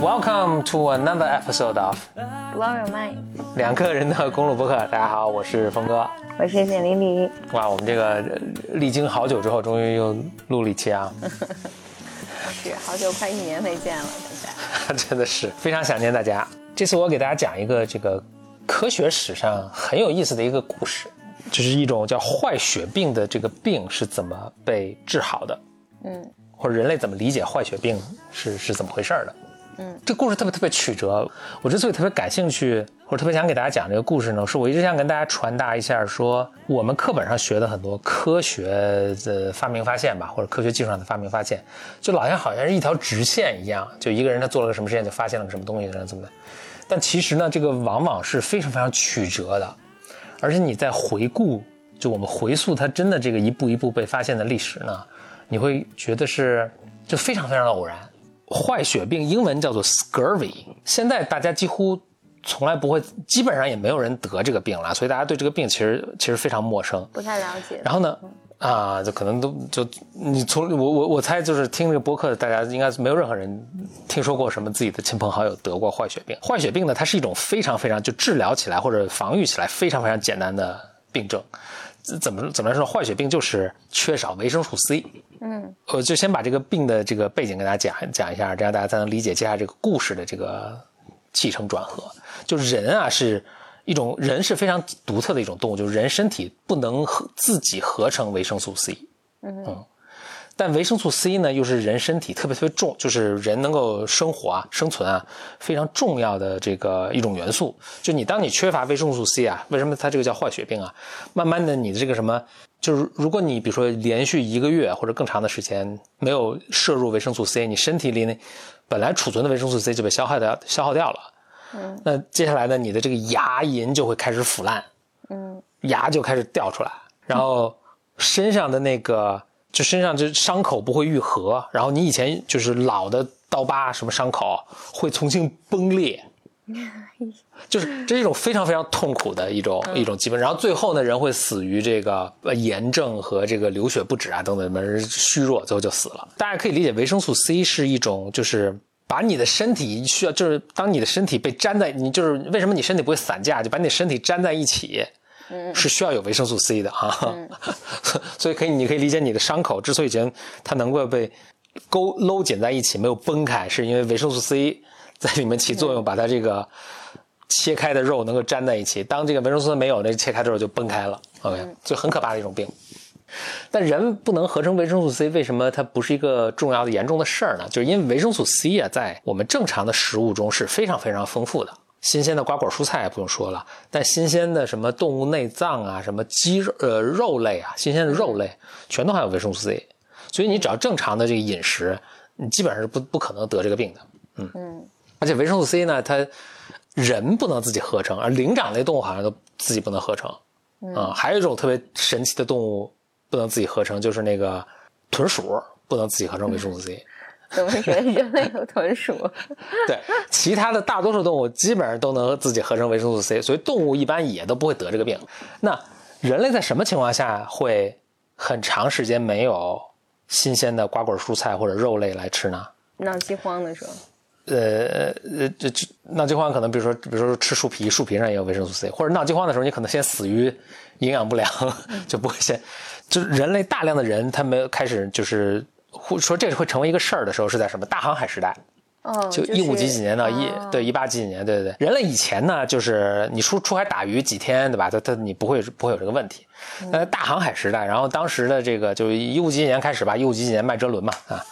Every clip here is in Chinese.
Welcome to another episode of Blow Your Mind，两个人的公路博客。大家好，我是峰哥。我是简丽丽。哇，我们这个呃历经好久之后，终于又录了一期啊！是好久，快一年没见了，大家。真的是非常想念大家。这次我给大家讲一个这个科学史上很有意思的一个故事，就是一种叫坏血病的这个病是怎么被治好的，嗯或者人类怎么理解坏血病是是怎么回事儿的。嗯，这故事特别特别曲折。我之所以特别感兴趣，我特别想给大家讲这个故事呢，是我一直想跟大家传达一下说，我们课本上学的很多科学的发明发现吧，或者科学技术上的发明发现，就好像好像是一条直线一样，就一个人他做了个什么实验，就发现了个什么东西，怎么的。但其实呢，这个往往是非常非常曲折的，而且你在回顾，就我们回溯它真的这个一步一步被发现的历史呢，你会觉得是就非常非常的偶然。坏血病英文叫做 scurvy，现在大家几乎从来不会，基本上也没有人得这个病了，所以大家对这个病其实其实非常陌生。不太了解。然后呢，啊，就可能都就你从我我我猜就是听这个播客，大家应该没有任何人听说过什么自己的亲朋好友得过坏血病。坏血病呢，它是一种非常非常就治疗起来或者防御起来非常非常简单的病症。怎么怎么来说？坏血病就是缺少维生素 C。嗯，我就先把这个病的这个背景跟大家讲讲一下，这样大家才能理解接下来这个故事的这个起承转合。就人啊，是一种人是非常独特的一种动物，就是人身体不能合自己合成维生素 C。嗯但维生素 C 呢，又是人身体特别特别重，就是人能够生活啊、生存啊非常重要的这个一种元素。就你当你缺乏维生素 C 啊，为什么它这个叫坏血病啊？慢慢的，你的这个什么，就是如果你比如说连续一个月或者更长的时间没有摄入维生素 C，你身体里那本来储存的维生素 C 就被消耗掉消耗掉了。嗯，那接下来呢，你的这个牙龈就会开始腐烂，嗯。牙就开始掉出来，然后身上的那个就身上这伤口不会愈合，然后你以前就是老的刀疤什么伤口会重新崩裂，就是这是一种非常非常痛苦的一种、一种疾病，然后最后呢，人会死于这个呃炎症和这个流血不止啊等等，门虚弱，最后就死了。大家可以理解，维生素 C 是一种就是。把你的身体需要，就是当你的身体被粘在你，就是为什么你身体不会散架，就把你的身体粘在一起，是需要有维生素 C 的啊。所以可以，你可以理解你的伤口之所以前它能够被勾搂紧在一起，没有崩开，是因为维生素 C 在里面起作用，把它这个切开的肉能够粘在一起。当这个维生素 C 没有，那切开的肉就崩开了。OK，就很可怕的一种病。但人不能合成维生素 C，为什么它不是一个重要的、严重的事儿呢？就是因为维生素 C 啊，在我们正常的食物中是非常非常丰富的。新鲜的瓜果蔬菜也不用说了，但新鲜的什么动物内脏啊、什么鸡肉、呃肉类啊、新鲜的肉类，全都含有维生素 C。所以你只要正常的这个饮食，你基本上是不不可能得这个病的。嗯嗯而且维生素 C 呢，它人不能自己合成，而灵长类动物好像都自己不能合成。啊、还有一种特别神奇的动物不能自己合成，就是那个豚鼠不能自己合成维生素 C。怎么觉得人类有豚鼠？对，其他的大多数动物基本上都能自己合成维生素 C，所以动物一般也都不会得这个病。那人类在什么情况下会很长时间没有新鲜的瓜果蔬菜或者肉类来吃呢？闹饥荒的时候，呃呃，这这闹饥荒可能，比如说，比如说吃树皮，树皮上也有维生素 C，或者闹饥荒的时候，你可能先死于营养不良，就不会先，就是人类大量的人，他们开始就是会说这会成为一个事儿的时候，是在什么大航海时代，哦，就一五几几年到一、哦对一八几几年，对对对，人类以前呢，就是你出出海打鱼几天，对吧？他他你不会不会有这个问题。那在大航海时代，然后当时的这个就一五几几年开始吧，一五几几年麦哲伦嘛啊，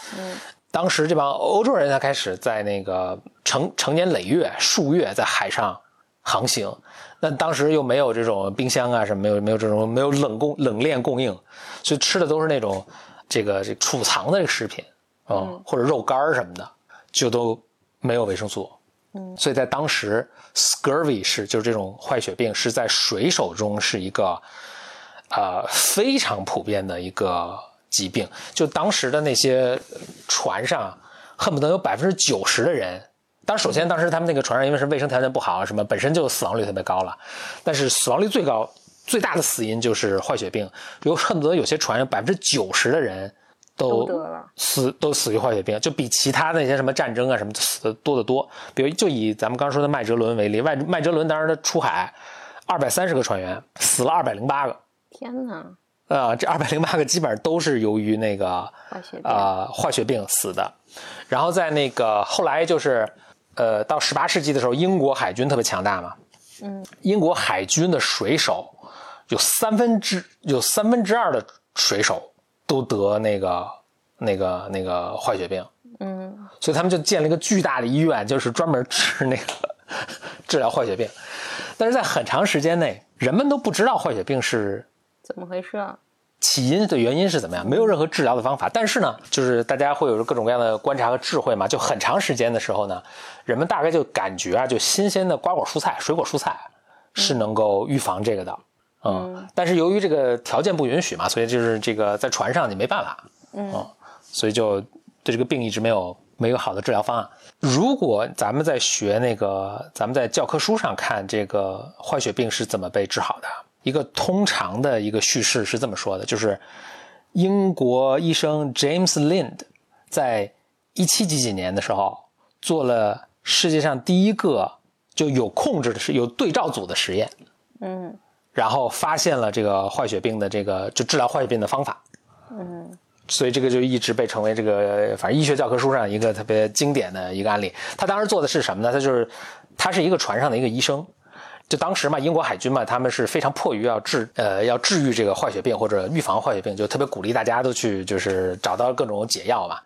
当时这帮欧洲人才开始在那个成成年累月数月在海上航行，那当时又没有这种冰箱啊什么，没有没有这种没有冷供冷链供应，所以吃的都是那种这个这储藏的这个食品啊、嗯或者肉干儿什么的，就都没有维生素。嗯，所以在当时，scurvy 是就是这种坏血病是在水手中是一个呃非常普遍的一个疾病。就当时的那些船上恨不得有百分之九十的人。当然，首先当时他们那个船上因为是卫生条件不好，什么本身就死亡率特别高了，但是死亡率最高、最大的死因就是坏血病，有恨不得有些船上百分之九十的人都死都死于坏血病，就比其他那些什么战争啊什么死的多得多。比如就以咱们刚说的麦哲伦为例，麦麦哲伦当时他出海二百三十个船员，死了二百零八个。天哪，啊、这二百零八个基本上都是由于那个啊、坏血病死的。然后在那个后来就是，呃，到十八世纪的时候，英国海军特别强大嘛，嗯，英国海军的水手有三分之有三分之二的水手都得那个那个那个坏血病，嗯，所以他们就建了一个巨大的医院，就是专门治那个 治疗坏血病。但是在很长时间内，人们都不知道坏血病是怎么回事啊？起因的原因是怎么样？没有任何治疗的方法。但是呢，就是大家会有各种各样的观察和智慧嘛。就很长时间的时候呢，人们大概就感觉啊，就新鲜的瓜果蔬菜、水果蔬菜是能够预防这个的。嗯，但是由于这个条件不允许嘛，所以就是这个在船上你没办法。嗯所以就对这个病一直没有没有好的治疗方案。如果咱们在学那个，咱们在教科书上看这个坏血病是怎么被治好的，一个通常的一个叙事是这么说的，就是英国医生 James Lind 在一七几几年的时候做了世界上第一个就有控制的是有对照组的实验，嗯然后发现了这个坏血病的这个就治疗坏血病的方法。嗯所以这个就一直被称为这个，反正医学教科书上一个特别经典的一个案例。他当时做的是什么呢？他就是他是一个船上的一个医生，就当时嘛，英国海军嘛，他们是非常迫于要治呃要治愈这个坏血病或者预防坏血病，就特别鼓励大家都去就是找到各种解药嘛。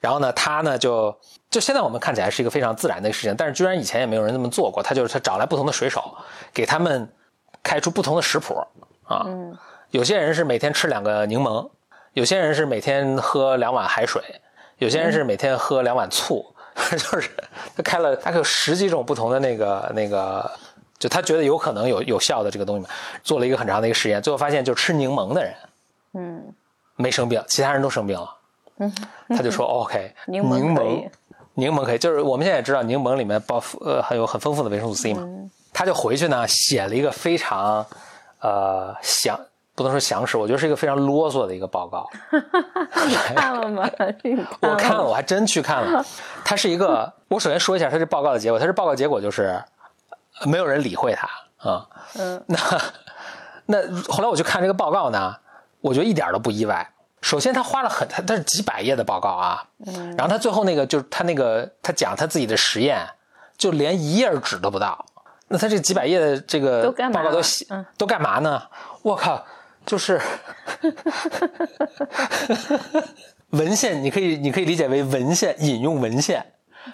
然后呢，他呢就就现在我们看起来是一个非常自然的一个事情，但是居然以前也没有人那么做过。他就是他找来不同的水手，给他们开出不同的食谱啊。嗯有些人是每天吃两个柠檬，有些人是每天喝两碗海水，有些人是每天喝两碗醋，就是他开了大概有十几种不同的那个那个，就他觉得有可能有有效的这个东西嘛，做了一个很长的一个实验，最后发现就吃柠檬的人嗯没生病，其他人都生病了。嗯，他就说 OK，柠檬柠檬可以，就是我们现在也知道柠檬里面包呃含有很丰富的维生素 C 嘛，嗯他就回去呢写了一个非常呃详不能说详实，我觉得是一个非常啰嗦的一个报告。你 看了吗？你我看了，我还真去看了。它是一个，我首先说一下它这报告的结果，它这报告结果就是呃没有人理会他啊、嗯。那 那后来我去看这个报告呢，我觉得一点都不意外。首先，他花了很，他他是几百页的报告啊，嗯。然后他最后那个就是他那个他讲他自己的实验，就连一页纸都不到。那他这几百页的这个报告都写、嗯。都干嘛呢？我靠，就是 文献，你可以你可以理解为文献引用文献，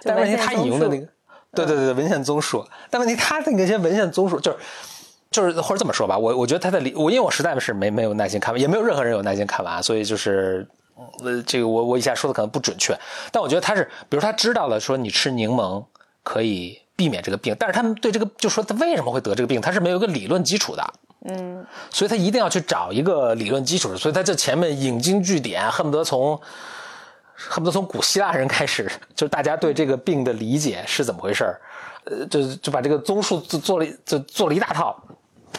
但问题他引用的那个，对对对对，文献综述。但问题他那些文献综述就是。就是或者这么说吧，我我觉得他的理，我因为我实在是没没有耐心看完，也没有任何人有耐心看完，所以就是，呃，这个我我以下说的可能不准确，但我觉得他是，比如他知道了说你吃柠檬可以避免这个病，但是他们对这个就说他为什么会得这个病，他是没有一个理论基础的，嗯所以他一定要去找一个理论基础，所以他这前面引经据典，恨不得从恨不得从古希腊人开始，就是大家对这个病的理解是怎么回事儿，呃，就就把这个综述做做了就做了一大套，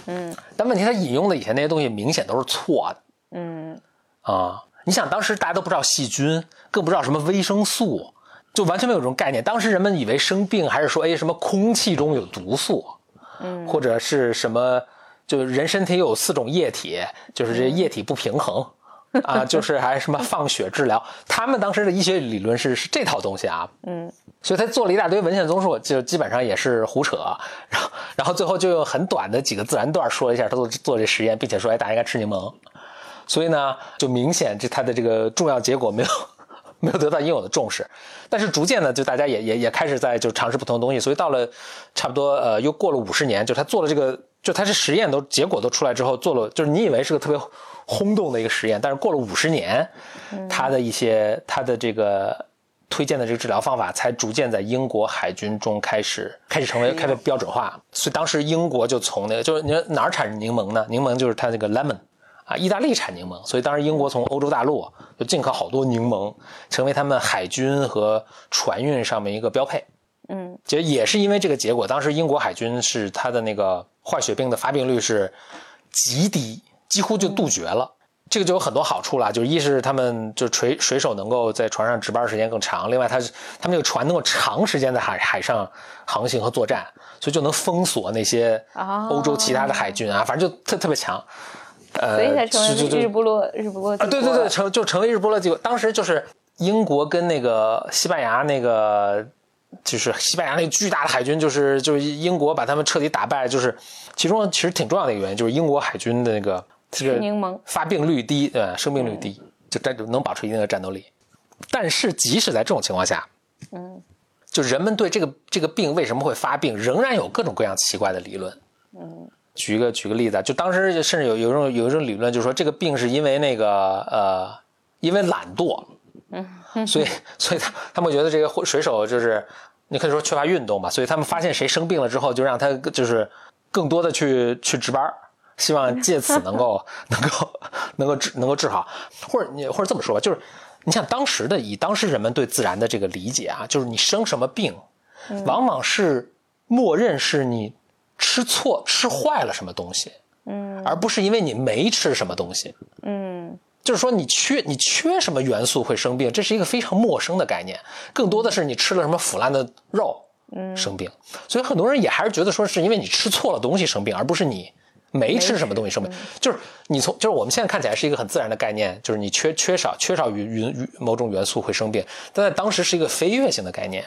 嗯但问题他引用的以前那些东西明显都是错的嗯啊！你想当时大家都不知道细菌，更不知道什么维生素，就完全没有这种概念。当时人们以为生病还是说哎什么空气中有毒素，嗯或者是什么，就是人身体有四种液体，就是这液体不平衡。啊，就是还什么放血治疗，他们当时的医学理论是是这套东西啊，嗯。所以他做了一大堆文献综述，就基本上也是胡扯，然后然后最后就用很短的几个自然段说了一下他做做这实验，并且说哎大家应该吃柠檬，所以呢就明显这他的这个重要结果没有 没有得到应有的重视，但是逐渐呢就大家也也也开始在就尝试不同的东西，所以到了差不多呃又过了五十年，就他做了这个就他这实验都结果都出来之后做了，就是你以为是个特别轰动的一个实验，但是过了五十年，他的一些他的这个。推荐的这个治疗方法才逐渐在英国海军中开始开始成为开始标准化，所以当时英国就从那个就是你说哪儿产柠檬呢？柠檬就是它那个 lemon 啊，意大利产柠檬，所以当时英国从欧洲大陆就进口好多柠檬，成为他们海军和船运上面一个标配。嗯，其实也是因为这个结果，当时英国海军是它的那个坏血病的发病率是极低，几乎就杜绝了。这个就有很多好处了，就是一是他们就水水手能够在船上值班时间更长，另外他他们这个船能够长时间在海海上航行和作战，所以就能封锁那些哦欧洲其他的海军啊，反正就特特别强。呃，所以才成为日不落日不落帝啊，对对对，成就成为日不落帝国。当时就是英国跟那个西班牙那个，就是西班牙那个巨大的海军，就是就是英国把他们彻底打败，就是其中其实挺重要的一个原因，就是英国海军的那个这个柠檬。发病率低，对吧，生病率低，就战能保持一定的战斗力。但是即使在这种情况下，嗯，就人们对这个这个病为什么会发病，仍然有各种各样奇怪的理论。嗯，举一个举个例子啊，就当时甚至有有一种有一种理论，就是说这个病是因为那个呃，因为懒惰，嗯，所以所以他他们觉得这个水手就是你可以说缺乏运动吧，所以他们发现谁生病了之后，就让他就是更多的去去值班儿，希望借此能够 能够能够治能够治好，或者你或者这么说吧，就是你想当时的以当时人们对自然的这个理解啊，就是你生什么病，往往是默认是你吃错吃坏了什么东西，嗯。而不是因为你没吃什么东西。嗯。就是说你缺你缺什么元素会生病，这是一个非常陌生的概念，更多的是你吃了什么腐烂的肉嗯。生病，所以很多人也还是觉得说是因为你吃错了东西生病，而不是你没吃什么东西生病。就是你从就是我们现在看起来是一个很自然的概念，就是你缺缺少缺少云云云某种元素会生病，但在当时是一个飞跃性的概念。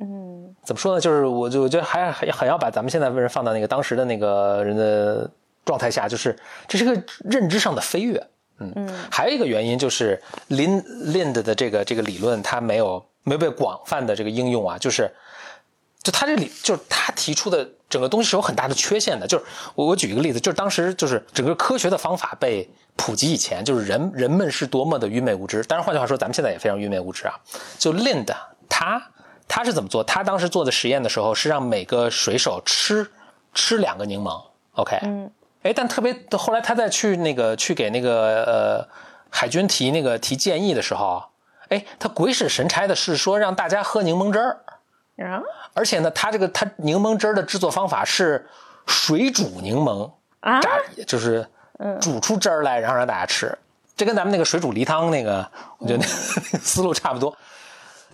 嗯怎么说呢？就是我就我觉得还还很要把咱们现在人放到那个当时的那个人的状态下，就是这是个认知上的飞跃。嗯还有一个原因就是 Lin Lind 的这个这个理论，它没有没有被广泛的这个应用啊，就是就他这里就是他提出的整个东西是有很大的缺陷的。就是我我举一个例子，就是当时就是整个科学的方法被普及以前，就是人人们是多么的愚昧无知。当然，换句话说，咱们现在也非常愚昧无知啊。就 Lind 他他是怎么做？他当时做的实验的时候是让每个水手吃吃两个柠檬，OK，嗯哎，但特别后来他在去那个去给那个呃海军提那个提建议的时候，哎，他鬼使神差的是说让大家喝柠檬汁儿，啊而且呢，它这个它柠檬汁儿的制作方法是水煮柠檬，啊炸就是煮出汁儿来，然后让大家吃。这跟咱们那个水煮梨汤那个，我觉得那个 思路差不多。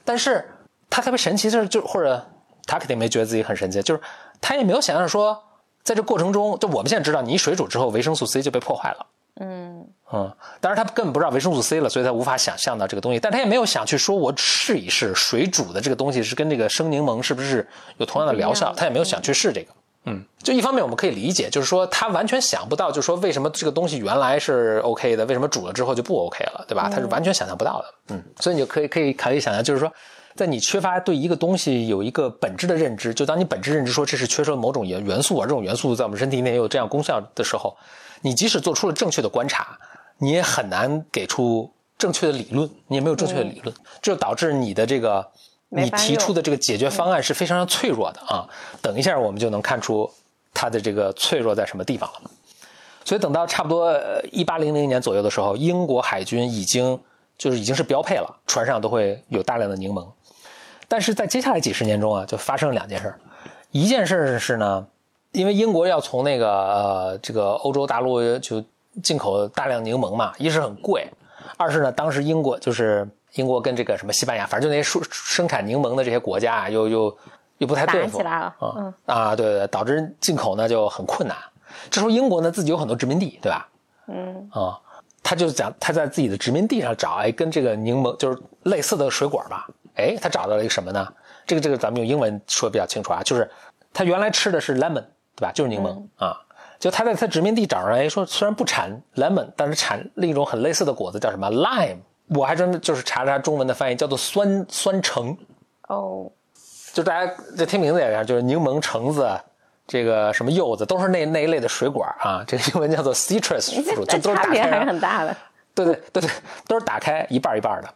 但是他特别神奇就是，就或者他肯定没觉得自己很神奇，就是他也没有想象说，在这过程中，就我们现在知道，你一水煮之后，维生素 C 就被破坏了。嗯嗯，当然他根本不知道维生素 C 了，所以他无法想象到这个东西，但他也没有想去说，我试一试水煮的这个东西是跟这个生柠檬是不是有同样的疗效，他也没有想去试这个。嗯，就一方面我们可以理解，就是说他完全想不到，就是说为什么这个东西原来是 OK 的，为什么煮了之后就不 OK 了，对吧？他是完全想象不到的。嗯，所以你就可以可以考虑想象，就是说，在你缺乏对一个东西有一个本质的认知，就当你本质认知说这是缺失了某种元元素，啊这种元素在我们身体内也有这样功效的时候，你即使做出了正确的观察，你也很难给出正确的理论，你也没有正确的理论，这就导致你的这个你提出的这个解决方案是非常脆弱的啊。等一下我们就能看出它的这个脆弱在什么地方了。所以等到差不多一八零零年左右的时候，英国海军已经就是已经是标配了，船上都会有大量的柠檬。但是在接下来几十年中啊，就发生了两件事儿。一件事儿是呢，因为英国要从那个呃这个欧洲大陆就进口大量柠檬嘛，一是很贵，二是呢当时英国就是英国跟这个什么西班牙，反正就那些生生产柠檬的这些国家啊，又又又不太对付打起来了啊、嗯啊，对对对，导致进口呢就很困难。这时候英国呢自己有很多殖民地，对吧？嗯啊、他就讲他在自己的殖民地上找，哎，跟这个柠檬就是类似的水果吧，哎，他找到了一个什么呢？这个这个咱们用英文说比较清楚啊，就是他原来吃的是 lemon，对吧？就是柠檬、啊，就他在他殖民地找上来，哎，说虽然不产 lemon，但是产另一种很类似的果子，叫什么 lime。我还真的就是查了查中文的翻译，叫做酸酸橙。哦就大家这听名字也一样，就是柠檬、橙子，这个什么柚子，都是那那一类的水果啊。这个英文叫做 citrus 这 就都是打开还是很大的。对对对对，都是打开一半一半的。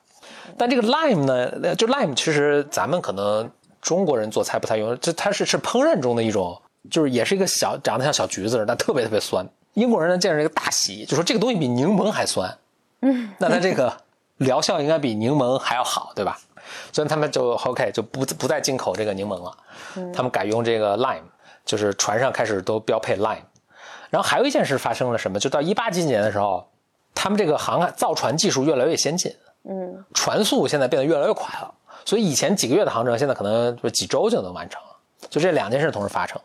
但这个 lime 呢，呃就 lime 其实咱们可能中国人做菜不太用，这它是是烹饪中的一种，就是也是一个小长得像小橘子似的，但特别特别酸。英国人呢见着这个大喜，就说这个东西比柠檬还酸，嗯，那它这个疗效应该比柠檬还要好，对吧？所以他们就 OK 就不不再进口这个柠檬了，他们改用这个 lime，就是船上开始都标配 lime。然后还有一件事发生了什么？就到一八几几年的时候，他们这个航海造船技术越来越先进，嗯，船速现在变得越来越快了。所以以前几个月的航程，现在可能就几周就能完成了。就这两件事同时发生，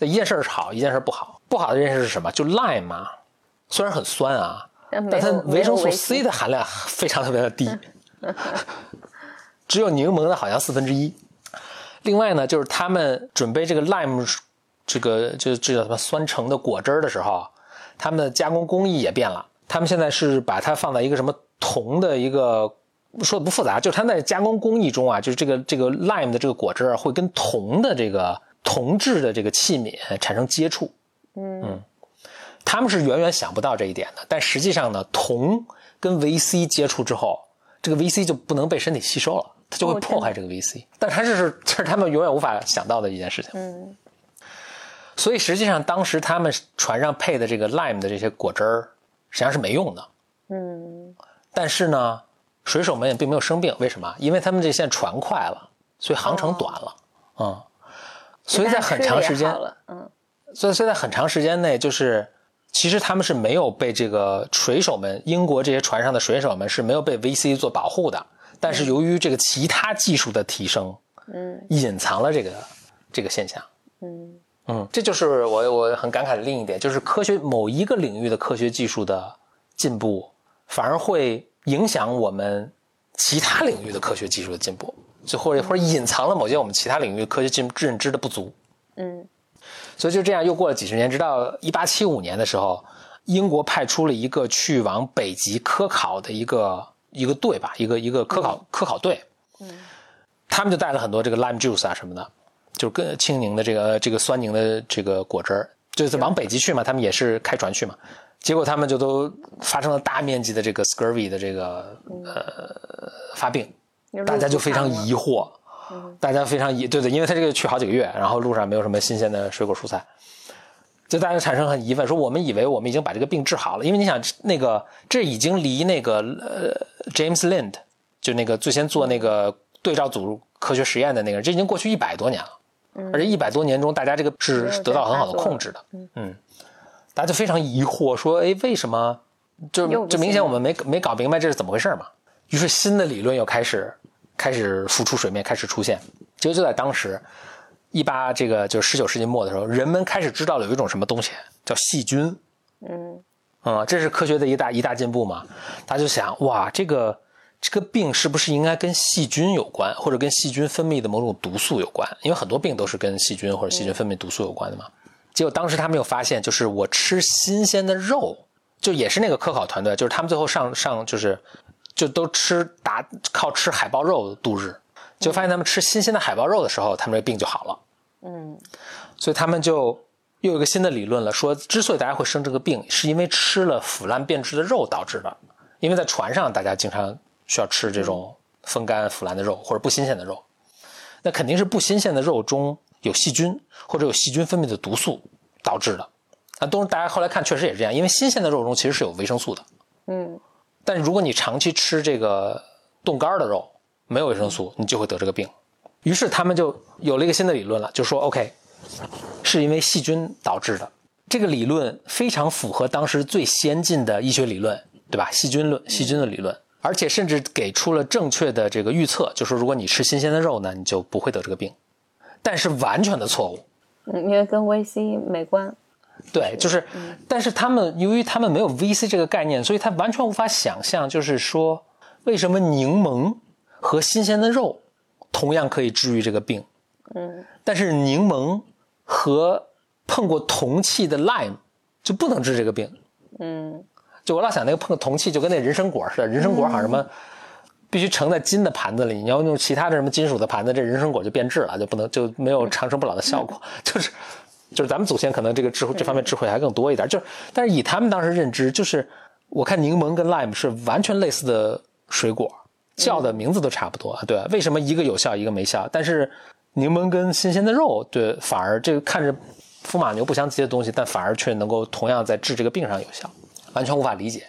一件事是好，一件事儿不好。不好的这件事是什么？就 lime 嘛，虽然很酸啊，但但它维生素 C 的含量非常特别的低，只有柠檬的好像四分之一。另外呢，就是他们准备这个 lime 这个就这叫什么酸橙的果汁儿的时候，他们的加工工艺也变了。他们现在是把它放在一个什么铜的一个说的不复杂，就是它在加工工艺中啊，就是这个这个 lime 的这个果汁儿会跟铜的这个铜制的这个器皿产生接触。嗯他们是远远想不到这一点的，但实际上呢，铜跟维 C 接触之后，这个维 C 就不能被身体吸收了，它就会哦破坏这个维 C。但它这是这是他们永远无法想到的一件事情。嗯所以实际上当时他们船上配的这个 lime 的这些果汁儿，实际上是没用的。嗯但是呢，水手们也并没有生病，为什么？因为他们这现在船快了，所以航程短了。嗯，所以在很长时间嗯所以所以在很长时间内，就是其实他们是没有被这个水手们，英国这些船上的水手们是没有被 VC 做保护的。但是由于这个其他技术的提升，嗯隐藏了这个这个现象。嗯嗯，这就是我我很感慨的另一点，就是科学某一个领域的科学技术的进步，反而会影响我们其他领域的科学技术的进步，就或者或者隐藏了某些我们其他领域科学进认知的不足。嗯。所以就这样又过了几十年，直到一八七五年的时候，英国派出了一个去往北极科考的一个一个队吧，一个一个科考、科考队，嗯。他们就带了很多这个 lime juice 啊什么的，就是跟青柠的这个这个酸柠的这个果汁儿，就是往北极去嘛，他们也是开船去嘛，结果他们就都发生了大面积的这个 scurvy 的这个呃发病，大家就非常疑惑，大家非常疑，对对，因为他这个去好几个月，然后路上没有什么新鲜的水果蔬菜，就大家产生很疑问，说我们以为我们已经把这个病治好了，因为你想那个这已经离那个呃 James Lind 就那个最先做那个对照组科学实验的那个人，这已经过去一百多年了，而且一百多年中，大家这个是得到很好的控制的，嗯，大家就非常疑惑，说，哎，为什么？就就明显我们没没搞明白这是怎么回事嘛。于是新的理论又开始开始浮出水面，开始出现。结果就在当时，一八这个就是十九世纪末的时候，人们开始知道了有一种什么东西叫细菌。嗯啊、这是科学的一大一大进步嘛。大家就想，哇，这个这个病是不是应该跟细菌有关，或者跟细菌分泌的某种毒素有关？因为很多病都是跟细菌或者细菌分泌毒素有关的嘛。结果当时他们又发现，就是我吃新鲜的肉，就也是那个科考团队，就是他们最后上上就是就都吃打靠吃海豹肉度日，就发现他们吃新鲜的海豹肉的时候，他们这病就好了。嗯所以他们就又有一个新的理论了，说之所以大家会生这个病，是因为吃了腐烂变质的肉导致的。因为在船上，大家经常需要吃这种风干腐烂的肉或者不新鲜的肉，那肯定是不新鲜的肉中有细菌或者有细菌分泌的毒素导致的。那，都是大家后来看确实也是这样，因为新鲜的肉中其实是有维生素的，嗯但如果你长期吃这个冻干的肉，没有维生素，你就会得这个病。于是他们就有了一个新的理论了，就说 OK，是因为细菌导致的。这个理论非常符合当时最先进的医学理论，对吧？细菌论、细菌的理论，而且甚至给出了正确的这个预测，就说如果你吃新鲜的肉呢，你就不会得这个病。但是完全的错误，嗯，因为跟 VC 没关。对，就是，但是他们由于他们没有 VC 这个概念，所以他完全无法想象，就是说为什么柠檬和新鲜的肉同样可以治愈这个病，嗯但是柠檬和碰过铜器的 lime 就不能治这个病。嗯就我老想那个碰铜器就跟那人参果似的，人参果好像什么。必须盛在金的盘子里，你要用其他的什么金属的盘子，这人参果就变质了，就不能就没有长生不老的效果。就是就是咱们祖先可能这个智慧这方面智慧还更多一点，就是但是以他们当时认知，就是我看柠檬跟 lime 是完全类似的水果，叫的名字都差不多，对？为什么一个有效一个没效？但是柠檬跟新鲜的肉，对，反而这个看着风马牛不相及的东西，但反而却能够同样在治这个病上有效，完全无法理解，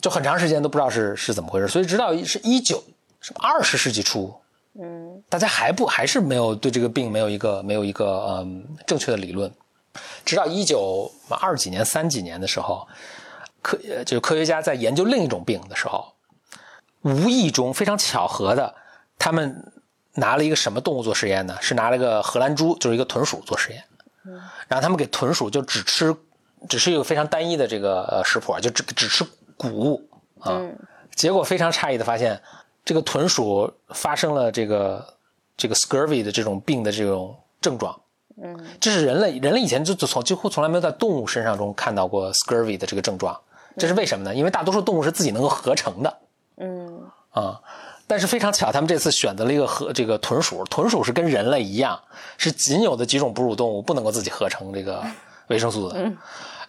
就很长时间都不知道是是怎么回事。所以直到是一九什么二十世纪初，嗯，大家还不还是没有对这个病没有一个没有一个嗯正确的理论。直到一九二几年三几年的时候，科就是科学家在研究另一种病的时候，无意中非常巧合的，他们拿了一个什么动物做实验呢？是拿了个荷兰猪，就是一个豚鼠做实验。然后他们给豚鼠就只吃，只是一个非常单一的这个呃食谱，就只只吃谷物啊。结果非常诧异的发现，这个豚鼠发生了这个这个 scurvy 的这种病的这种症状。嗯，这是人类人类以前就从几乎从来没有在动物身上中看到过 scurvy 的这个症状。这是为什么呢？因为大多数动物是自己能够合成的。嗯啊。但是非常巧，他们这次选择了一个和这个豚鼠。豚鼠是跟人类一样，是仅有的几种哺乳动物不能够自己合成这个 维生素的。嗯，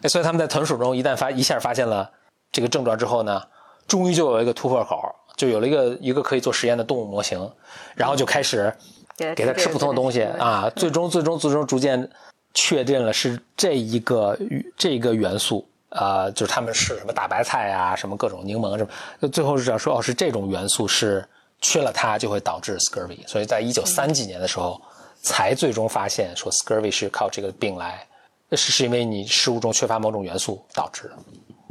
所以他们在豚鼠中一旦发一下发现了这个症状之后呢，终于就有一个突破口，就有了一个一个可以做实验的动物模型，然后就开始给它吃不同的东西啊，最终最终最终逐渐确定了是这一个这个元素。啊，就是他们是什么大白菜啊，什么各种柠檬什么，最后是要说哦，是这种元素是缺了它就会导致 scurvy，所以在一九三几年的时候才最终发现说 scurvy 是靠这个病来，是是因为你食物中缺乏某种元素导致的。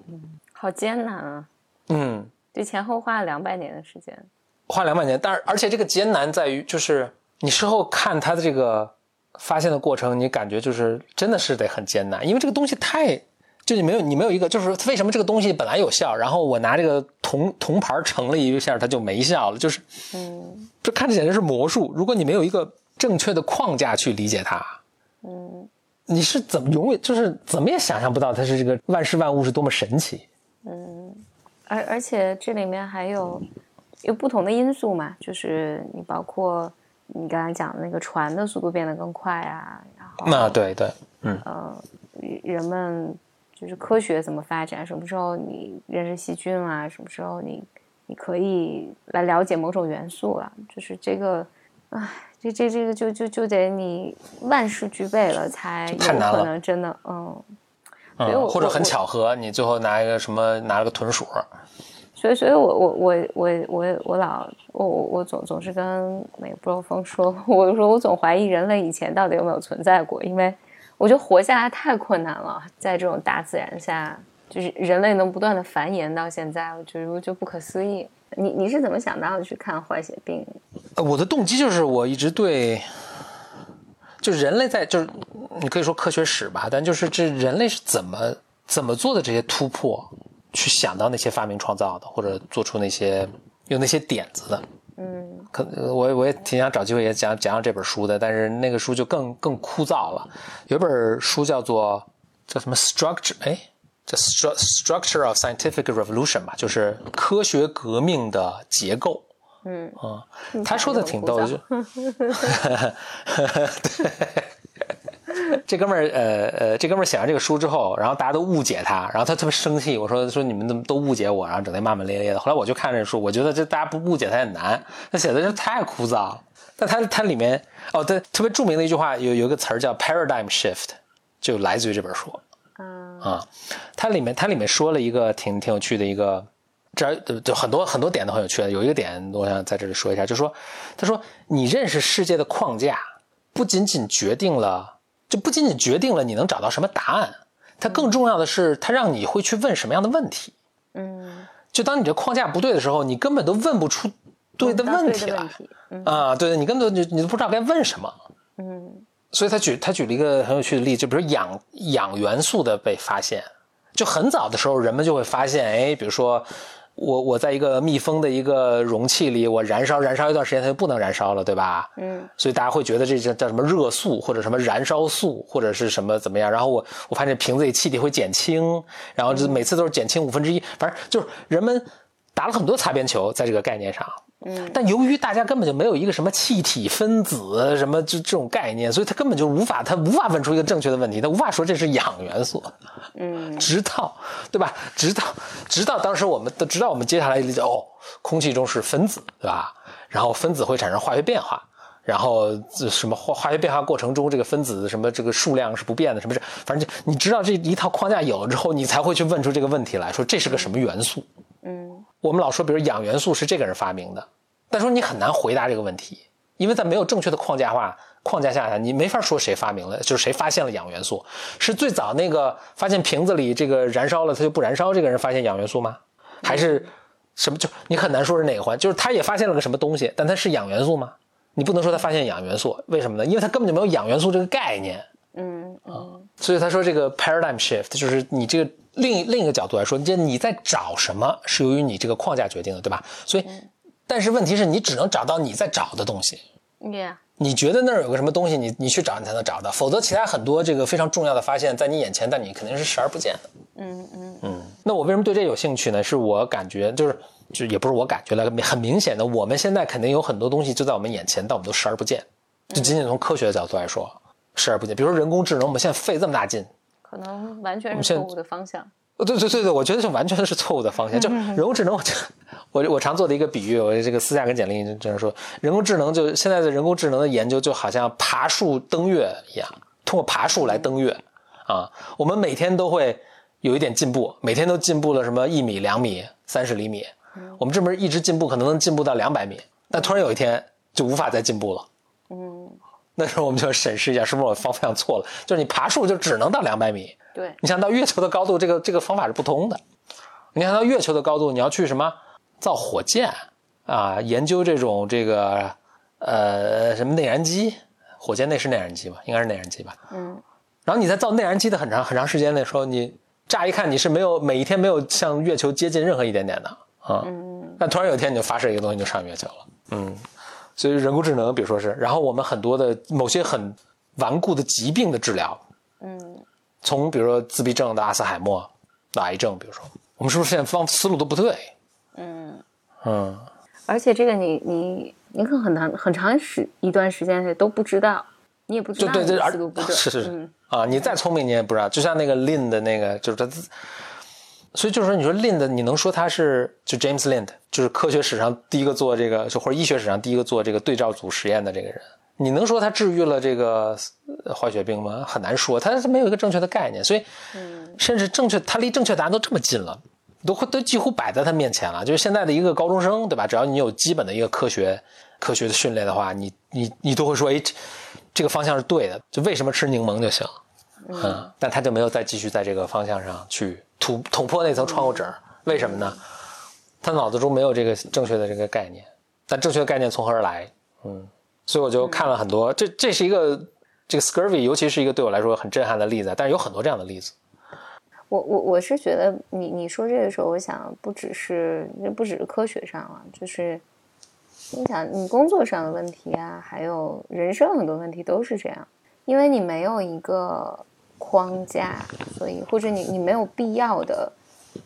嗯，好艰难啊。嗯，这前后花了两百年的时间。花两百年，但是而且这个艰难在于，就是你事后看它的这个发现的过程，你感觉就是真的是得很艰难，因为这个东西太。就你没有，你没有一个，就是为什么这个东西本来有效，然后我拿这个铜铜牌盛了一下，它就没效了，就是，嗯，这看着简直是魔术。如果你没有一个正确的框架去理解它，嗯，你是怎么永远就是怎么也想象不到它是这个万事万物是多么神奇。嗯，而而且这里面还有有不同的因素嘛，就是你包括你刚才讲的那个船的速度变得更快啊，然后那对对，嗯呃，人们。就是科学怎么发展？什么时候你认识细菌啊？什么时候你你可以来了解某种元素了？就是这个，唉，这这这个就就就得你万事俱备了才有可能真的，嗯，嗯，或者很巧合，你最后拿一个什么拿了个豚鼠，所以，所以我我我我我我老我我我总总是跟那个布洛峰说，我说我总怀疑人类以前到底有没有存在过，因为。我觉得活下来太困难了，在这种大自然下，就是人类能不断的繁衍到现在，我觉得就不可思议。你你是怎么想到的去看坏血病？我的动机就是我一直对，就人类在就是你可以说科学史吧，但就是这人类是怎么怎么做的这些突破，去想到那些发明创造的，或者做出那些有那些点子的。嗯，可我我也挺想找机会也讲讲讲这本书的，但是那个书就更更枯燥了。有本书叫做叫什么 Structure，哎，叫 Structure of Scientific Revolution 吧，就是科学革命的结构。嗯啊，他说的挺逗的，就，对。这哥们儿，呃呃，这哥们儿写完这个书之后，然后大家都误解他，然后他特别生气。我说说你们怎么都误解我，然后整天骂骂咧咧的。后来我就看这书，我觉得这大家不误解他也难，他写的就太枯燥了。但他他里面哦，他特别著名的一句话有有一个词儿叫 paradigm shift，就来自于这本书。嗯啊，它里面它里面说了一个挺挺有趣的一个，这就很多很多点都很有趣的。有一个点我想在这里说一下，就是说他说你认识世界的框架不仅仅决定了。就不仅仅决定了你能找到什么答案，它更重要的是，它让你会去问什么样的问题。嗯，就当你这框架不对的时候，你根本都问不出对的问题来。啊，对，你根本就你都不知道该问什么。嗯，所以他举他举了一个很有趣的例子，就比如氧氧元素的被发现，就很早的时候，人们就会发现，哎，比如说。我我在一个密封的一个容器里，我燃烧燃烧一段时间，它就不能燃烧了，对吧？嗯。所以大家会觉得这叫叫什么热素，或者什么燃烧素，或者是什么怎么样？然后我我发现瓶子里气体会减轻，然后就每次都是减轻五分之一，反正就是人们打了很多擦边球在这个概念上。嗯。但由于大家根本就没有一个什么气体分子什么这这种概念，所以他根本就无法他无法问出一个正确的问题，他无法说这是氧元素。嗯，直到，对吧？直到，直到当时我们，直到我们接下来理解，哦，空气中是分子，对吧？然后分子会产生化学变化，然后这什么化化学变化过程中这个分子什么这个数量是不变的，什么是反正就你知道这一套框架有了之后，你才会去问出这个问题来说这是个什么元素。嗯我们老说，比如氧元素是这个人发明的，但说你很难回答这个问题，因为在没有正确的框架化框架下，你没法说谁发明了，就是谁发现了氧元素，是最早那个发现瓶子里这个燃烧了它就不燃烧这个人发现氧元素吗？还是什么？就你很难说是哪个环，就是他也发现了个什么东西，但它是氧元素吗？你不能说他发现氧元素，为什么呢？因为他根本就没有氧元素这个概念。嗯嗯所以他说这个 paradigm shift 就是你这个另一另一个角度来说，就你在找什么是由于你这个框架决定的，对吧？所以，但是问题是你只能找到你在找的东西。，Yeah，你觉得那儿有个什么东西，你你去找你才能找到，否则其他很多这个非常重要的发现，在你眼前，但你肯定是视而不见的。嗯嗯嗯，那我为什么对这有兴趣呢？是我感觉就是就也不是我感觉了，很明显的，我们现在肯定有很多东西就在我们眼前，但我们都视而不见。就仅仅从科学的角度来说，视而不见。比如说人工智能，我们现在费这么大劲，可能完全是错误的方向。呃，对对对对，我觉得就完全是错误的方向。就人工智能，我就我我常做的一个比喻，我这个私下跟简历这样说，人工智能就现在的人工智能的研究就好像爬树登月一样，通过爬树来登月啊。我们每天都会有一点进步，每天都进步了什么一米、两米、三十厘米，我们这么一直进步，可能能进步到两百米，但突然有一天就无法再进步了。嗯，那时候我们就审视一下，是不是我方向错了？就是你爬树就只能到两百米，对，你想到月球的高度，这个这个方法是不通的。你想到月球的高度，你要去什么造火箭啊？研究这种这个呃什么内燃机，火箭内是内燃机吧？应该是内燃机吧？嗯然后你在造内燃机的很长很长时间的时候，你乍一看你是没有每一天没有向月球接近任何一点点的啊。嗯但突然有一天你就发射一个东西就上月球了，嗯，所以人工智能，比如说是，然后我们很多的某些很顽固的疾病的治疗，嗯从比如说自闭症的阿斯海默到癌症，比如说，我们是不是现在方思路都不对？嗯，嗯，而且这个你你你可能很长很长时一段时间内都不知道，你也不知道对对，思路不对，是是是、嗯。啊，你再聪明你也不知道，就像那个 Lind 的那个，就是他自，所以就是说，你说 Lind，你能说他是就 James Lind，就是科学史上第一个做这个，就或者医学史上第一个做这个对照组实验的这个人，你能说他治愈了这个呃坏血病吗？很难说，他是没有一个正确的概念，所以嗯甚至正确，他离正确答案都这么近了，都会都几乎摆在他面前了。就是现在的一个高中生，对吧？只要你有基本的一个科学科学的训练的话，你你你都会说，哎，这这个方向是对的，就为什么吃柠檬就行，嗯，但他就没有再继续在这个方向上去突捅破那层窗户纸，为什么呢？他脑子中没有这个正确的这个概念，但正确的概念从何而来？嗯，所以我就看了很多，这这是一个这个 scurvy，尤其是一个对我来说很震撼的例子，但是有很多这样的例子。我我我是觉得你你说这个时候，我想不只是不只是科学上啊，就是你想你工作上的问题啊，还有人生很多问题都是这样，因为你没有一个框架，所以或者你你没有必要的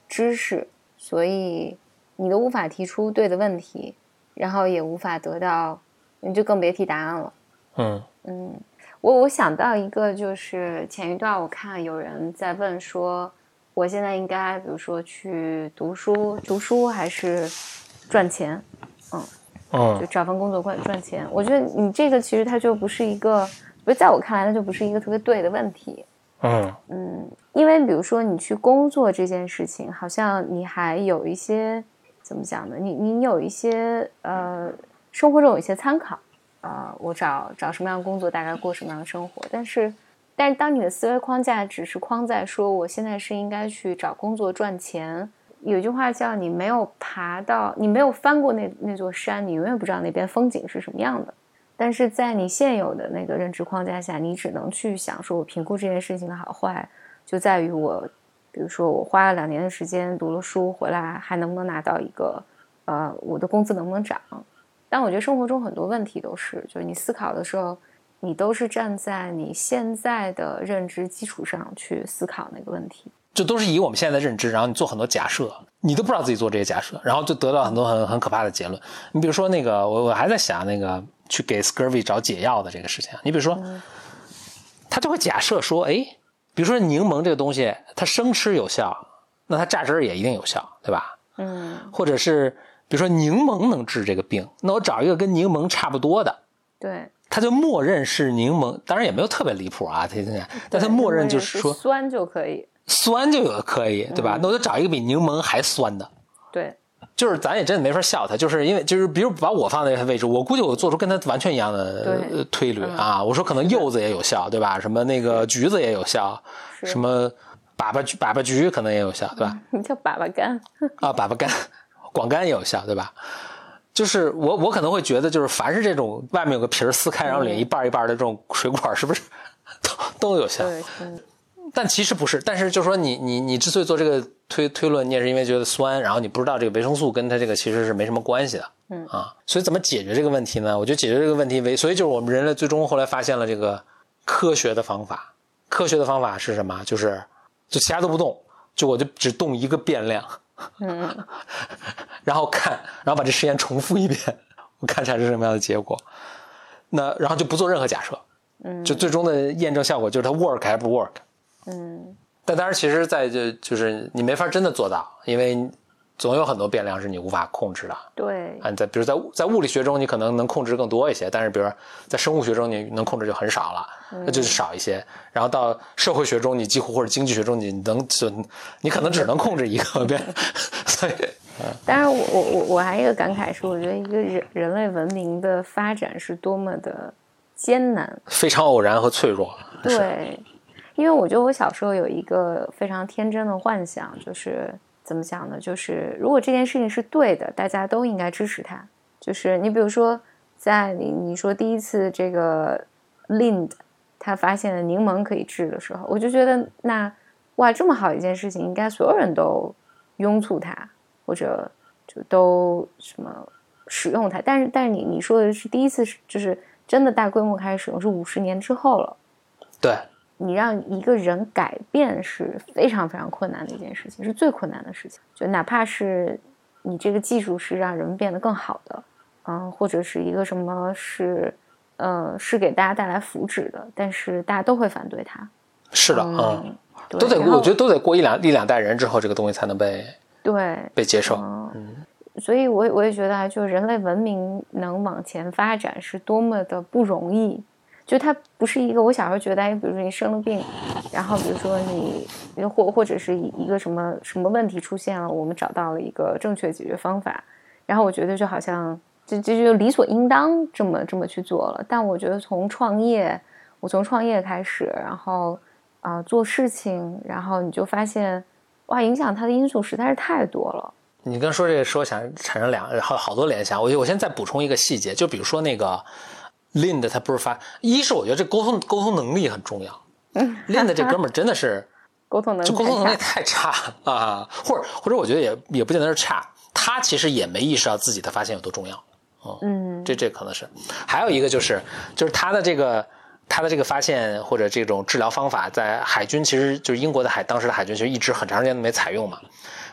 知识，所以你都无法提出对的问题，然后也无法得到，你就更别提答案了。嗯嗯，我我想到一个，就是前一段我看有人在问说，我现在应该比如说去读书，读书还是赚钱？嗯就嗯找份工作赚赚钱。我觉得你这个其实它就不是一个，不是在我看来，它就不是一个特别对的问题。嗯嗯，因为比如说你去工作这件事情，好像你还有一些怎么讲呢？你你有一些呃，生活中有一些参考。呃，我找找什么样的工作，大概过什么样的生活。但是，但是当你的思维框架只是框在说我现在是应该去找工作赚钱，有句话叫你没有爬到，你没有翻过那那座山，你永远不知道那边风景是什么样的。但是在你现有的那个认知框架下，你只能去想说，我评估这件事情的好坏，就在于我，比如说我花了两年的时间读了书回来，还能不能拿到一个，呃，我的工资能不能涨？但我觉得生活中很多问题都是，就是你思考的时候，你都是站在你现在的认知基础上去思考那个问题。这都是以我们现在的认知，然后你做很多假设，你都不知道自己做这些假设，然后就得到很多很很可怕的结论。你比如说那个，我我还在想那个去给 scurvy 找解药的这个事情。你比如说，他就会假设说，哎，比如说柠檬这个东西，它生吃有效，那它榨汁儿也一定有效，对吧？嗯或者是比如说柠檬能治这个病，那我找一个跟柠檬差不多的，对，他就默认是柠檬，当然也没有特别离谱啊，他现在，但他默认就是说酸就可以，酸就有的可以，对吧？那我就找一个比柠檬还酸的。对，就是咱也真的没法笑他，就是因为就是比如把我放在位置，我估计我做出跟他完全一样的推理啊。我说可能柚子也有效，对吧？什么那个橘子也有效，什么粑粑橘粑粑橘可能也有效，对吧？你叫粑粑干，啊，粑粑干、广干也有效，对吧？就是我我可能会觉得，就是凡是这种外面有个皮儿撕开，然后里一半一半的这种水果，是不是 都都有效？对，嗯，但其实不是，但是就是说你你你之所以做这个推推论，你也是因为觉得酸，然后你不知道这个维生素跟它这个其实是没什么关系的，嗯啊，所以怎么解决这个问题呢？我觉得解决这个问题为，所以就是我们人类最终后来发现了这个科学的方法，科学的方法是什么？就是就其他都不动，就我就只动一个变量，嗯，然后看，然后把这实验重复一遍，我看产生什么样的结果，那然后就不做任何假设，嗯，就最终的验证效果就是它 work 还是不 work。嗯，但当然，其实，在这就是你没法真的做到，因为总有很多变量是你无法控制的。对，啊，在比如在在物理学中，你可能能控制更多一些，但是比如说在生物学中，你能控制就很少了，那就是少一些。然后到社会学中，你几乎或者经济学中，你能就你可能只能控制一个变，所以当然我，我我我还有一个感慨是，我觉得一个人人类文明的发展是多么的艰难。非常偶然和脆弱。对，因为我觉得我小时候有一个非常天真的幻想，就是怎么讲呢？就是如果这件事情是对的，大家都应该支持他。就是你比如说，在你你说第一次这个 Lind 他发现了柠檬可以治的时候，我就觉得那哇，这么好一件事情，应该所有人都拥簇他，或者就都什么使用它。但是但是你你说的是第一次就是真的大规模开始使用是五十年之后了。对，你让一个人改变是非常非常困难的一件事情，是最困难的事情。就哪怕是你这个技术是让人们变得更好的，嗯，或者是一个什么是，呃，是给大家带来福祉的，但是大家都会反对它。是的，嗯，嗯，都得我觉得都得过一两一两代人之后，这个东西才能被对，被接受。嗯，所以我也我也觉得啊，就人类文明能往前发展是多么的不容易。就它不是一个我小时候觉得，哎，比如说你生了病，然后比如说你或或者是一个什么什么问题出现了，我们找到了一个正确解决方法，然后我觉得就好像就就就理所应当这么这么去做了。但我觉得从创业，我从创业开始，然后啊、做事情，然后你就发现哇，影响它的因素实在是太多了。你刚说这个，说想产生两好好多联想。我我先再补充一个细节，就比如说那个 Lind，他不是发，一是我觉得这沟通沟通能力很重要。Lind 这哥们儿真的是沟通能力沟通能力太差啊，或者或者我觉得也也不见得是差，他其实也没意识到自己的发现有多重要。嗯，这这可能是，还有一个就是就是他的这个他的这个发现或者这种治疗方法，在海军其实就是英国的海当时的海军其实一直很长时间都没采用嘛。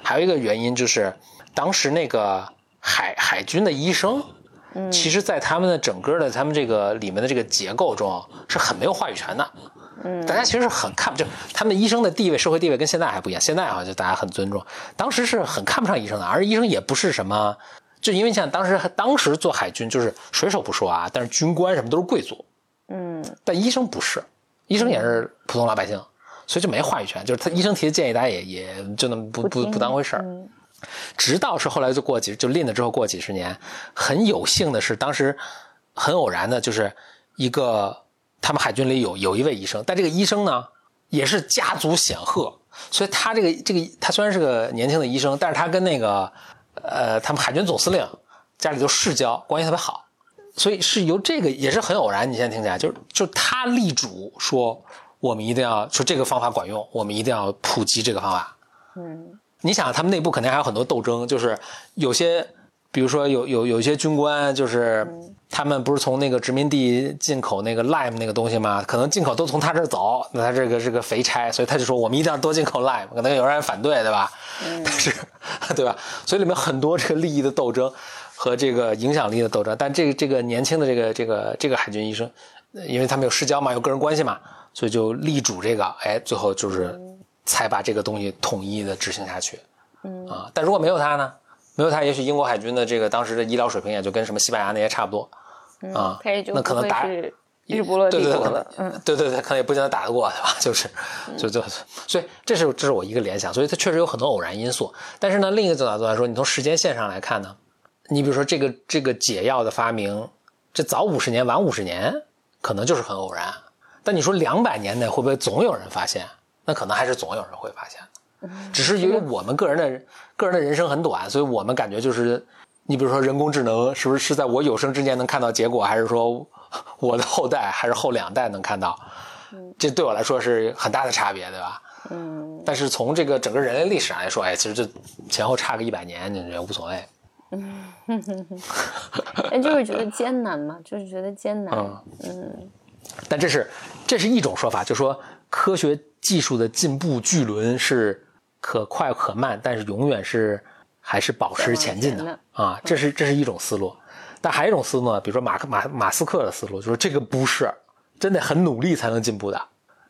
还有一个原因就是当时那个海海军的医生，嗯其实在他们的整个的他们这个里面的这个结构中是很没有话语权的。嗯大家其实是很看不就他们医生的地位、社会地位跟现在还不一样。现在好像就大家很尊重，当时是很看不上医生的，而医生也不是什么，就因为像当时当时做海军就是水手不说啊，但是军官什么都是贵族，嗯但医生不是，医生也是普通老百姓，所以就没话语权。就是他医生提的建议，大家也也就那么不不不当回事儿。嗯直到是后来就过几就练了之后过几十年，很有幸的是当时很偶然的，就是一个他们海军里有有一位医生，但这个医生呢也是家族显赫，所以他这个这个他虽然是个年轻的医生，但是他跟那个呃他们海军总司令家里头世交关系特别好，所以是由这个也是很偶然。你现在听起来，就是就他力主说我们一定要说这个方法管用，我们一定要普及这个方法。嗯你想，他们内部肯定还有很多斗争，就是有些，比如说有有有一些军官，就是他们不是从那个殖民地进口那个 lime 那个东西吗？可能进口都从他这儿走，那他这个是个肥差，所以他就说我们一定要多进口 lime，可能有人反对，对吧？但是，对吧？所以里面很多这个利益的斗争和这个影响力的斗争，但这个这个年轻的这个这个这个海军医生，呃因为他们有世交嘛，有个人关系嘛，所以就力主这个，哎，最后就是才把这个东西统一的执行下去。嗯啊，但如果没有他呢？没有他，也许英国海军的这个当时的医疗水平也就跟什么西班牙那些差不多，啊，那可能打日不落帝对对对，国了，嗯，对对对，可能也不见得打得过，对吧？就是，就就，所以这是这是我一个联想，所以它确实有很多偶然因素。但是呢，另一个角度来说，你从时间线上来看呢，你比如说这个这个解药的发明，这早五十年晚五十年，可能就是很偶然。但你说两百年内会不会总有人发现？那可能还是总有人会发现的，只是因为我们个人的个人的人生很短，所以我们感觉就是，你比如说人工智能是不是是在我有生之年能看到结果，还是说我的后代还是后两代能看到？这对我来说是很大的差别，对吧？嗯，但是从这个整个人类历史上来说，哎，其实这前后差个一百年，这也无所谓。嗯 但就是觉得艰难嘛，就是觉得艰难，嗯嗯但这是这是一种说法，就说科学技术的进步巨轮是可快可慢，但是永远是还是保持前进的。啊，这是这是一种思路。但还有一种思路呢，比如说马克马马斯克的思路，就是这个不是真的很努力才能进步的，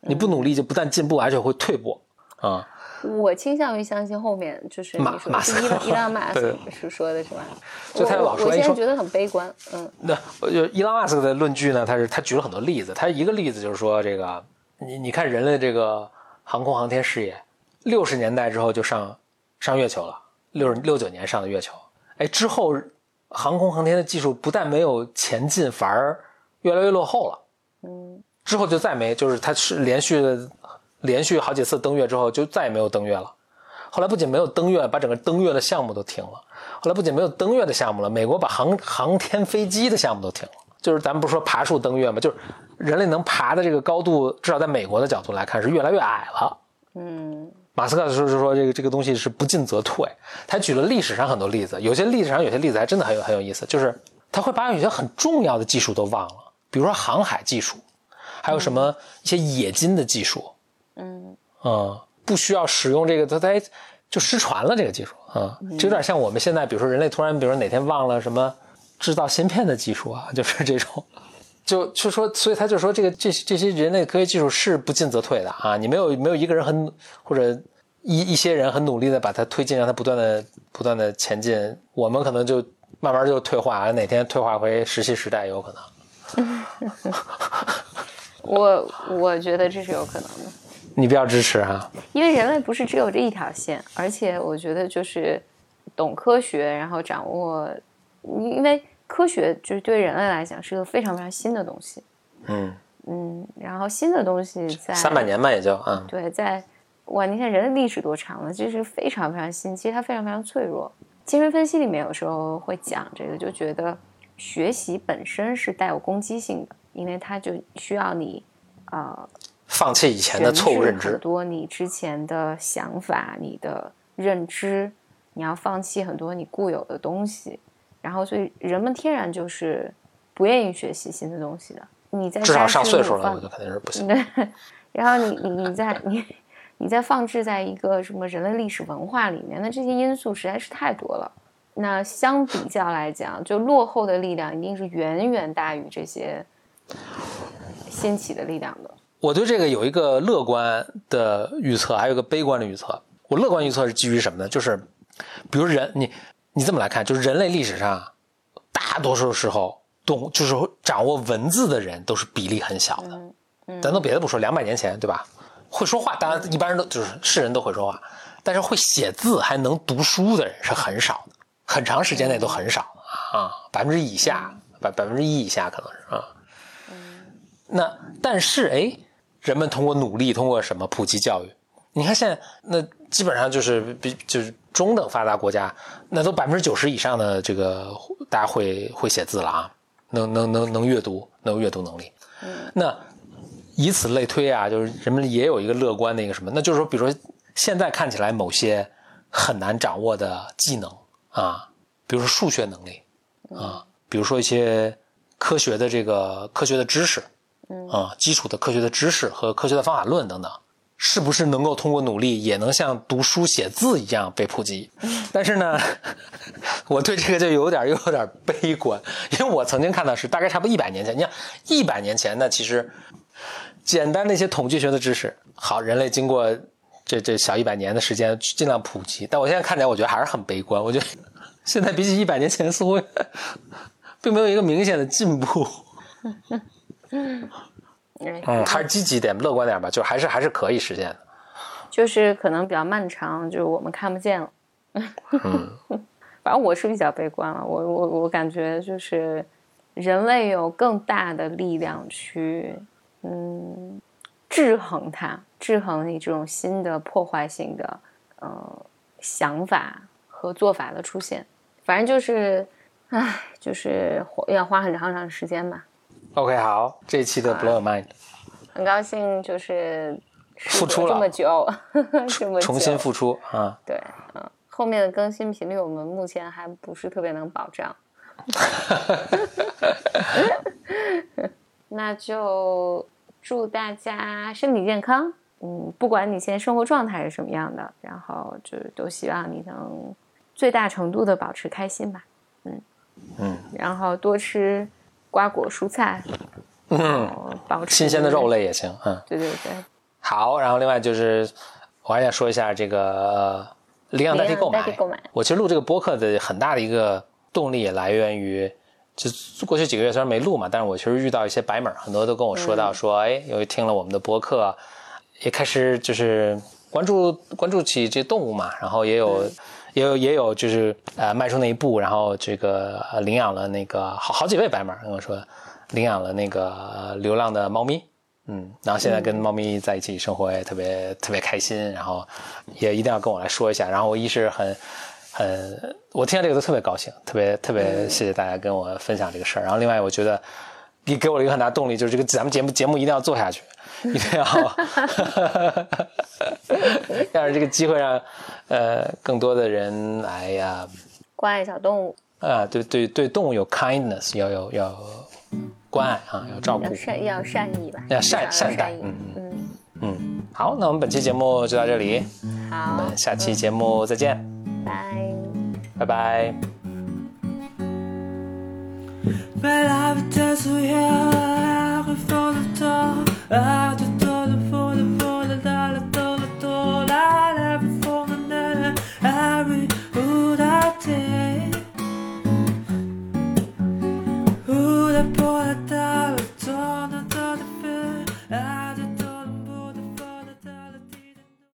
你不努力就不但进步，而且会退步。啊。我倾向于相信后面就是马马斯克。是伊朗 马斯对。克是说的是吧？就他我老说我现在觉得很悲观，嗯。那我就伊朗马斯克的论据呢，他是他举了很多例子，他一个例子就是说这个，你你看人类这个航空航天事业，六十年代之后就上上月球了，六六九年上的月球，哎之后航空航天的技术不但没有前进，反而越来越落后了。嗯之后就再没，就是它是连续的连续好几次登月之后，就再也没有登月了。后来不仅没有登月，把整个登月的项目都停了。后来不仅没有登月的项目了，美国把航航天飞机的项目都停了。就是咱们不是说爬树登月吗？就是人类能爬的这个高度，至少在美国的角度来看是越来越矮了。嗯马斯克说是说这个这个东西是不进则退，他举了历史上很多例子，有些历史上有些例子还真的很有很有意思，就是他会把有些很重要的技术都忘了，比如说航海技术，还有什么一些冶金的技术，嗯嗯，不需要使用这个，它它就失传了这个技术啊，这有点像我们现在，比如说人类突然，比如说哪天忘了什么制造芯片的技术啊，就是这种，就就说，所以他就说这个这这些人类科学技术是不进则退的啊，你没有没有一个人很或者一一些人很努力的把它推进，让它不断的不断的前进，我们可能就慢慢就退化，哪天退化回石器时代也有可能。我我觉得这是有可能的。你比较支持哈、因为人类不是只有这一条线，而且我觉得就是懂科学，然后掌握，因为科学就是对人类来讲是个非常非常新的东西，嗯，嗯，然后新的东西在三百年吧也就嗯。对，在哇，你看人类历史多长了，这是非常非常新，其实它非常非常脆弱。精神分析里面有时候会讲这个，就觉得学习本身是带有攻击性的，因为它就需要你呃放弃以前的错误认知很知。多你之前的想法、你的认知，你要放弃很多你固有的东西，然后所以人们天然就是不愿意学习新的东西的。你在至少上岁数了，我就肯定是不行。对，然后你你你在你你在放置在一个什么人类历史文化里面，那这些因素实在是太多了。那相比较来讲，就落后的力量一定是远远大于这些兴起的力量的。我对这个有一个乐观的预测，还有一个悲观的预测。我乐观预测是基于什么呢？就是，比如人，你你这么来看，就是人类历史上大多数时候懂，就是掌握文字的人都是比例很小的。咱都别的不说，两百年前对吧？会说话，当然一般人都就是是人都会说话，但是会写字还能读书的人是很少的，很长时间内都很少的啊，百分之以下，百百分之一以下可能是啊。那但是哎，人们通过努力，通过什么普及教育？你看现在那基本上就是比就是中等发达国家，那都百分之九十以上的这个大家会会写字了啊，能能能能阅读，能有阅读能力。那以此类推啊，就是人们也有一个乐观的一个什么，那就是说，比如说现在看起来某些很难掌握的技能啊，比如说数学能力啊，比如说一些科学的这个科学的知识，啊，基础的科学的知识和科学的方法论等等，是不是能够通过努力也能像读书写字一样被普及？但是呢，我对这个就有点又有点悲观，因为我曾经看到是大概差不多一百年前，你看一百年前呢，其实简单的一些统计学的知识，好，人类经过这这小一百年的时间尽量普及，但我现在看起来，我觉得还是很悲观。我觉得 现在比起一百年前，似乎 并没有一个明显的进步。嗯，嗯，还是积极点、乐观点吧，就还是还是可以实现的。就是可能比较漫长，就是我们看不见了。嗯 反正我是比较悲观了，我我我感觉就是人类有更大的力量去嗯制衡它，制衡你这种新的破坏性的呃想法和做法的出现。反正就是，唉，就是花要花很长很长时间吧。OK，好，这一期的 Blow Mind 很高兴就是付出了。这么久，这么久。重新复出啊。对，嗯，后面的更新频率我们目前还不是特别能保障。那就祝大家身体健康，嗯，不管你现在生活状态是什么样的，然后就是都希望你能最大程度的保持开心吧，嗯。嗯，然后多吃瓜果蔬菜，嗯，新鲜的肉，类也行。嗯，对对对，好，然后另外就是我还想说一下这个呃领养代替购买。我其实录这个播客的很大的一个动力也来源于，就过去几个月虽然没录嘛，但是我其实遇到一些白粉儿，很多都跟我说到说，哎，由于听了我们的播客，也开始就是关注关注起这动物嘛，然后也有。也有也有，就是呃迈出那一步，然后这个呃领养了那个好好几位白马跟我说，领养了那个呃流浪的猫咪，嗯，然后现在跟猫咪在一起生活也特别特别开心，然后也一定要跟我来说一下。然后我一是很很，我听到这个都特别高兴，特别特别谢谢大家跟我分享这个事儿。然后另外我觉得也给我了一个很大动力，就是这个咱们节目节目一定要做下去，一定要 要让这个机会让呃更多的人来呀。关爱小动物，啊，对对对，动物有 kindness，要有要关爱啊，要照顾要，善要善意吧，要善善待嗯嗯，嗯，好，那我们本期节目就到这里，我好，们下期节目再见，拜。拜拜。But I've here every fool that day.